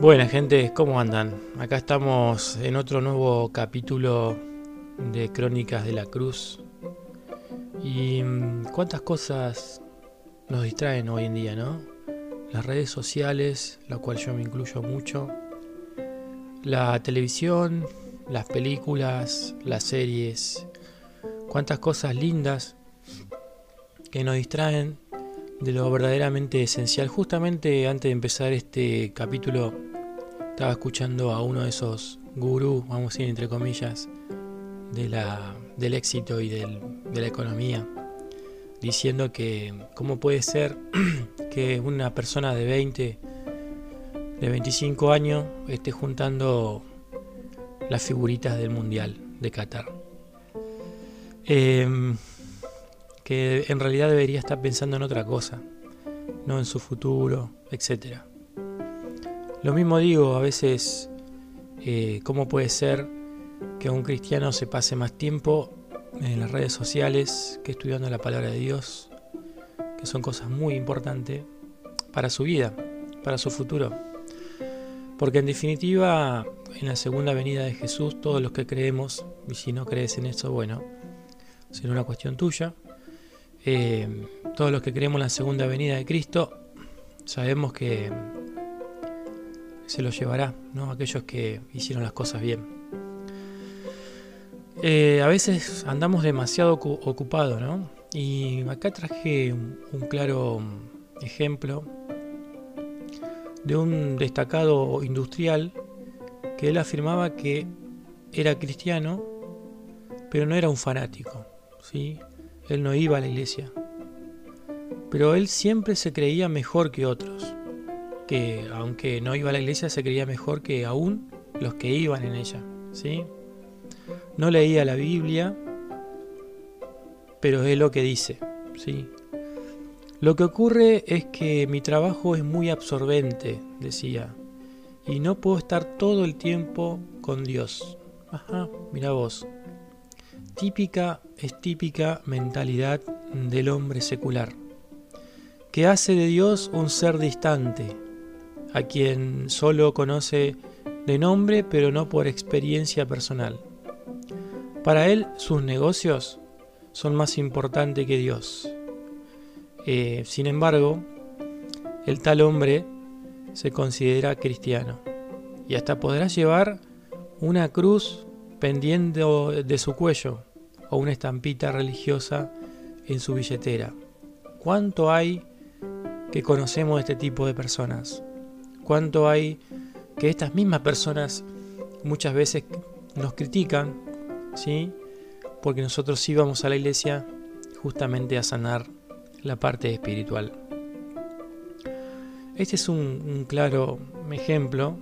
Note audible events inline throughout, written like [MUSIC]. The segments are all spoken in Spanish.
Buenas gente, ¿cómo andan? Acá estamos en otro nuevo capítulo de Crónicas de la Cruz. Y mm, cuántas cosas nos distraen hoy en día, ¿no? Las redes sociales, la cual yo me incluyo mucho. La televisión, las películas, las series. Cuántas cosas lindas que nos distraen de lo verdaderamente esencial. Justamente antes de empezar este capítulo estaba escuchando a uno de esos gurús, vamos a decir entre comillas, de la, del éxito y de la economía, diciendo que cómo puede ser [CLEARS THROAT] que una persona de 20, de 25 años esté juntando las figuritas del Mundial de Qatar. Em, que en realidad debería estar pensando en otra cosa, no en su futuro, etcétera. Lo mismo digo, a veces, eh, ¿cómo puede ser que un cristiano se pase más tiempo en las redes sociales que estudiando la palabra de Dios, que son cosas muy importantes para su vida, para su futuro? Porque en definitiva, en la segunda venida de Jesús, todos los que creemos, y si no crees en eso, bueno, será una cuestión tuya, eh, todos los que creemos en la segunda venida de Cristo, sabemos que se lo llevará, ¿no? Aquellos que hicieron las cosas bien. Eh, a veces andamos demasiado ocupados, ¿no? Y acá traje un, claro ejemplo de un destacado industrial que él afirmaba que era cristiano, pero no era un fanático, ¿sí? Él no iba a la iglesia, pero él siempre se creía mejor que otros que aunque no iba a la iglesia se creía mejor que aún los que iban en ella, ¿sí? No leía la Biblia, pero es lo que dice, ¿sí? Lo que ocurre es que mi trabajo es muy absorbente, decía, y no puedo estar todo el tiempo con Dios. Ajá, mira vos. Típica es típica mentalidad del hombre secular, que hace de Dios un ser distante, a quien solo conoce de nombre pero no por experiencia personal. Para él sus negocios son más importantes que Dios. Eh, sin embargo, el tal hombre se considera cristiano y hasta podrá llevar una cruz pendiente de su cuello o una estampita religiosa en su billetera. ¿Cuánto hay que conocemos de este tipo de personas? Cuánto hay que estas mismas personas muchas veces nos critican, ¿sí? Porque nosotros íbamos a la iglesia justamente a sanar la parte espiritual. Este es un, claro ejemplo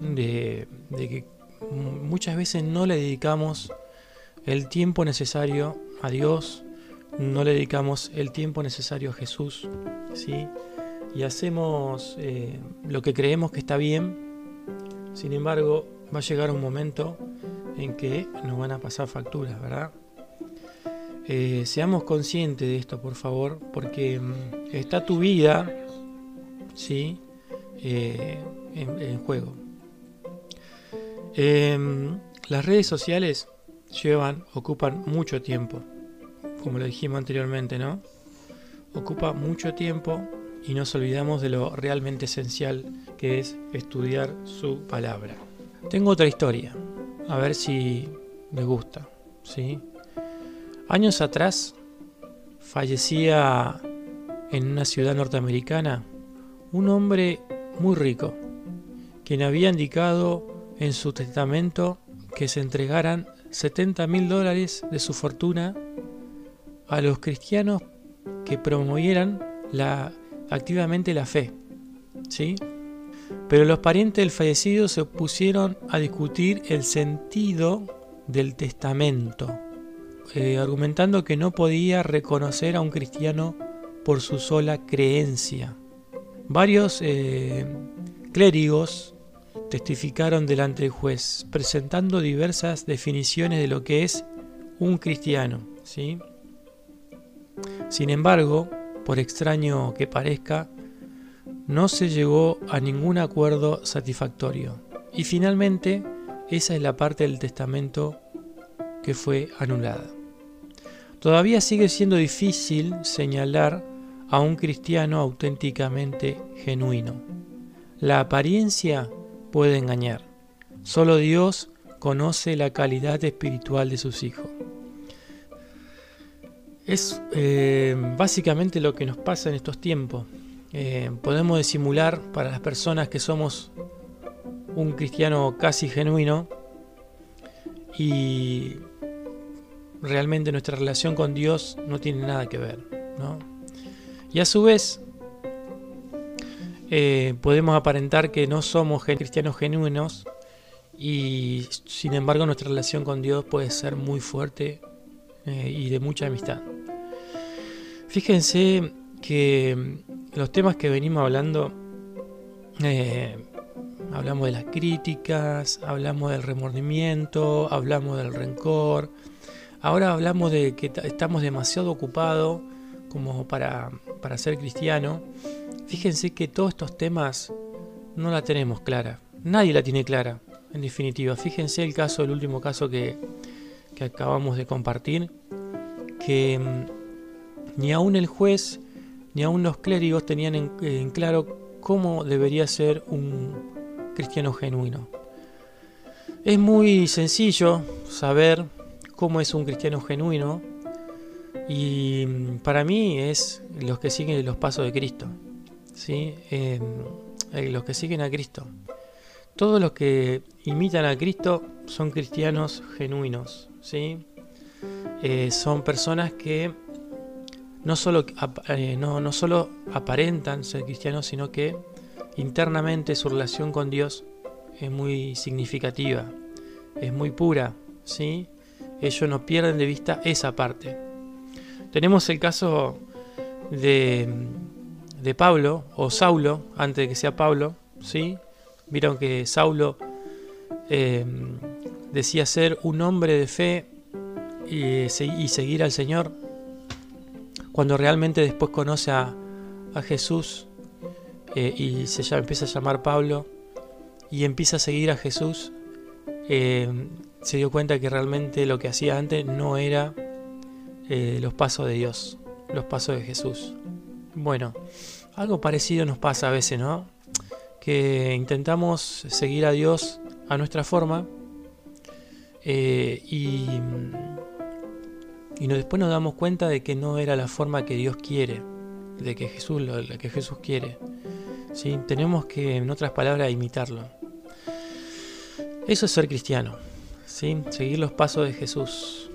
de, de, que muchas veces no le dedicamos el tiempo necesario a Dios, no le dedicamos el tiempo necesario a Jesús, ¿sí? Y hacemos eh, lo que creemos que está bien, sin embargo va a llegar un momento en que nos van a pasar facturas, ¿verdad? Eh, seamos conscientes de esto, por favor, porque mm, está tu vida, ¿sí? Eh, en, juego. Em, las redes sociales llevan, ocupan mucho tiempo, como lo dijimos anteriormente, ¿no? Ocupa mucho tiempo y nos olvidamos de lo realmente esencial que es estudiar su palabra. Tengo otra historia, a ver si me gusta. ¿sí? Años atrás fallecía en una ciudad norteamericana un hombre muy rico, quien había indicado en su testamento que se entregaran 70 mil dólares de su fortuna a los cristianos que promovieran la activamente la fe. ¿sí? Pero los parientes del fallecido se opusieron a discutir el sentido del testamento, eh, argumentando que no podía reconocer a un cristiano por su sola creencia. Varios eh, clérigos testificaron delante del juez, presentando diversas definiciones de lo que es un cristiano. ¿sí? Sin embargo, por extraño que parezca, no se llegó a ningún acuerdo satisfactorio. Y finalmente, esa es la parte del testamento que fue anulada. Todavía sigue siendo difícil señalar a un cristiano auténticamente genuino. La apariencia puede engañar. Solo Dios conoce la calidad espiritual de sus hijos. Es eh, básicamente lo que nos pasa en estos tiempos. Eh, podemos disimular para las personas que somos un cristiano casi genuino y realmente nuestra relación con Dios no tiene nada que ver. Y a su vez, eh, podemos aparentar que no somos cristianos genuinos y sin embargo nuestra relación con Dios puede ser muy fuerte y de mucha amistad. Fíjense que los temas que venimos hablando, eh, hablamos de las críticas, hablamos del remordimiento, hablamos del rencor, ahora hablamos de que estamos demasiado ocupados como para, para ser cristiano. Fíjense que todos estos temas no la tenemos clara, nadie la tiene clara, en definitiva. Fíjense el caso, el último caso que, que acabamos de compartir, que mm, ni aún el juez ni aún los clérigos tenían en, claro cómo debería ser un cristiano genuino. Es muy sencillo saber cómo es un cristiano genuino y mm, para mí es los que siguen los pasos de Cristo, ¿sí? Em, eh, los que siguen a Cristo. Todos los que imitan a Cristo son cristianos genuinos, ¿sí? Eh, son personas que no solo, eh, no, no solo aparentan ser cristianos, sino que internamente su relación con Dios es muy significativa, es muy pura, ¿sí? Ellos no pierden de vista esa parte. Tenemos el caso de, de Pablo, o Saulo, antes de que sea Pablo, ¿sí? Vieron que Saulo eh, decía ser un hombre de fe y, y seguir al Señor, cuando realmente después conoce a, Jesús eh, y se empieza a llamar Pablo y empieza a seguir a Jesús, eh, se dio cuenta que realmente lo que hacía antes no era eh, los pasos de Dios, los pasos de Jesús. Bueno, algo parecido nos pasa a veces, ¿no? Que intentamos seguir a Dios a nuestra forma y y después nos damos cuenta de que no era la forma que Dios quiere, de que Jesús, lo, que Jesús quiere. ¿sí? Tenemos que, en otras palabras, imitarlo. Eso es ser cristiano, ¿sí? seguir los pasos de Jesús.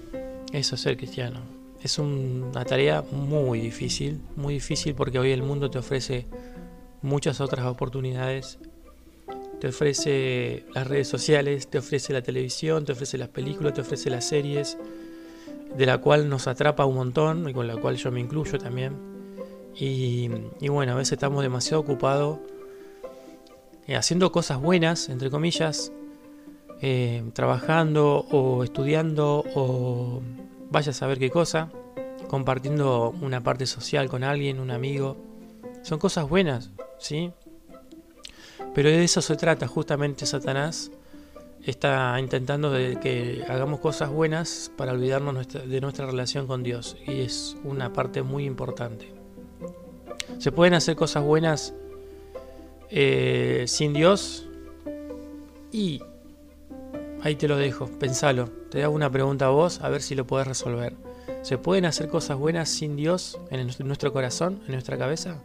Eso es ser cristiano. Es una tarea muy difícil, muy difícil porque hoy el mundo te ofrece muchas otras oportunidades. Te ofrece las redes sociales, te ofrece la televisión, te ofrece las películas, te ofrece las series, de la cual nos atrapa un montón y con la cual yo me incluyo también. Y, bueno, a veces estamos demasiado ocupados eh, haciendo cosas buenas, entre comillas, eh, trabajando o estudiando o vaya a saber qué cosa, compartiendo una parte social con alguien, un amigo. Son cosas buenas, ¿sí? Pero de eso se trata justamente Satanás está intentando de que hagamos cosas buenas para olvidarnos de nuestra relación con Dios y es una parte muy importante. Se pueden hacer cosas buenas eh, sin Dios y ahí te lo dejo, pensalo. Te hago una pregunta a vos a ver si lo puedes resolver. ¿Se pueden hacer cosas buenas sin Dios en nuestro corazón, en nuestra cabeza?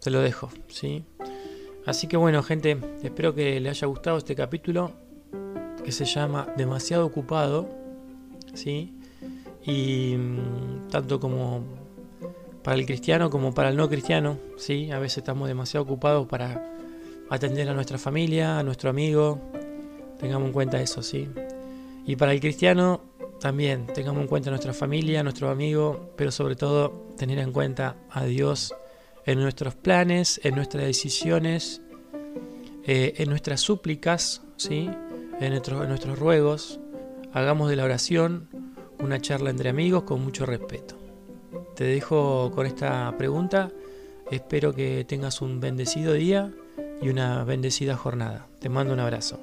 Te lo dejo, ¿sí? Así que bueno, gente, espero que les haya gustado este capítulo que se llama Demasiado ocupado, ¿sí? Y mm, tanto como para el cristiano como para el no cristiano, ¿sí? A veces estamos demasiado ocupados para atender a nuestra familia, a nuestro amigo, tengamos en cuenta eso, ¿sí? Y para el cristiano también, tengamos en cuenta nuestra familia, nuestro amigo, pero sobre todo tener en cuenta a Dios en nuestros planes, en nuestras decisiones, eh, en nuestras súplicas, ¿sí? en, en nuestros ruegos. Hagamos de la oración una charla entre amigos con mucho respeto. Te dejo con esta pregunta Espero que tengas un bendecido día y una bendecida jornada. Te mando un abrazo.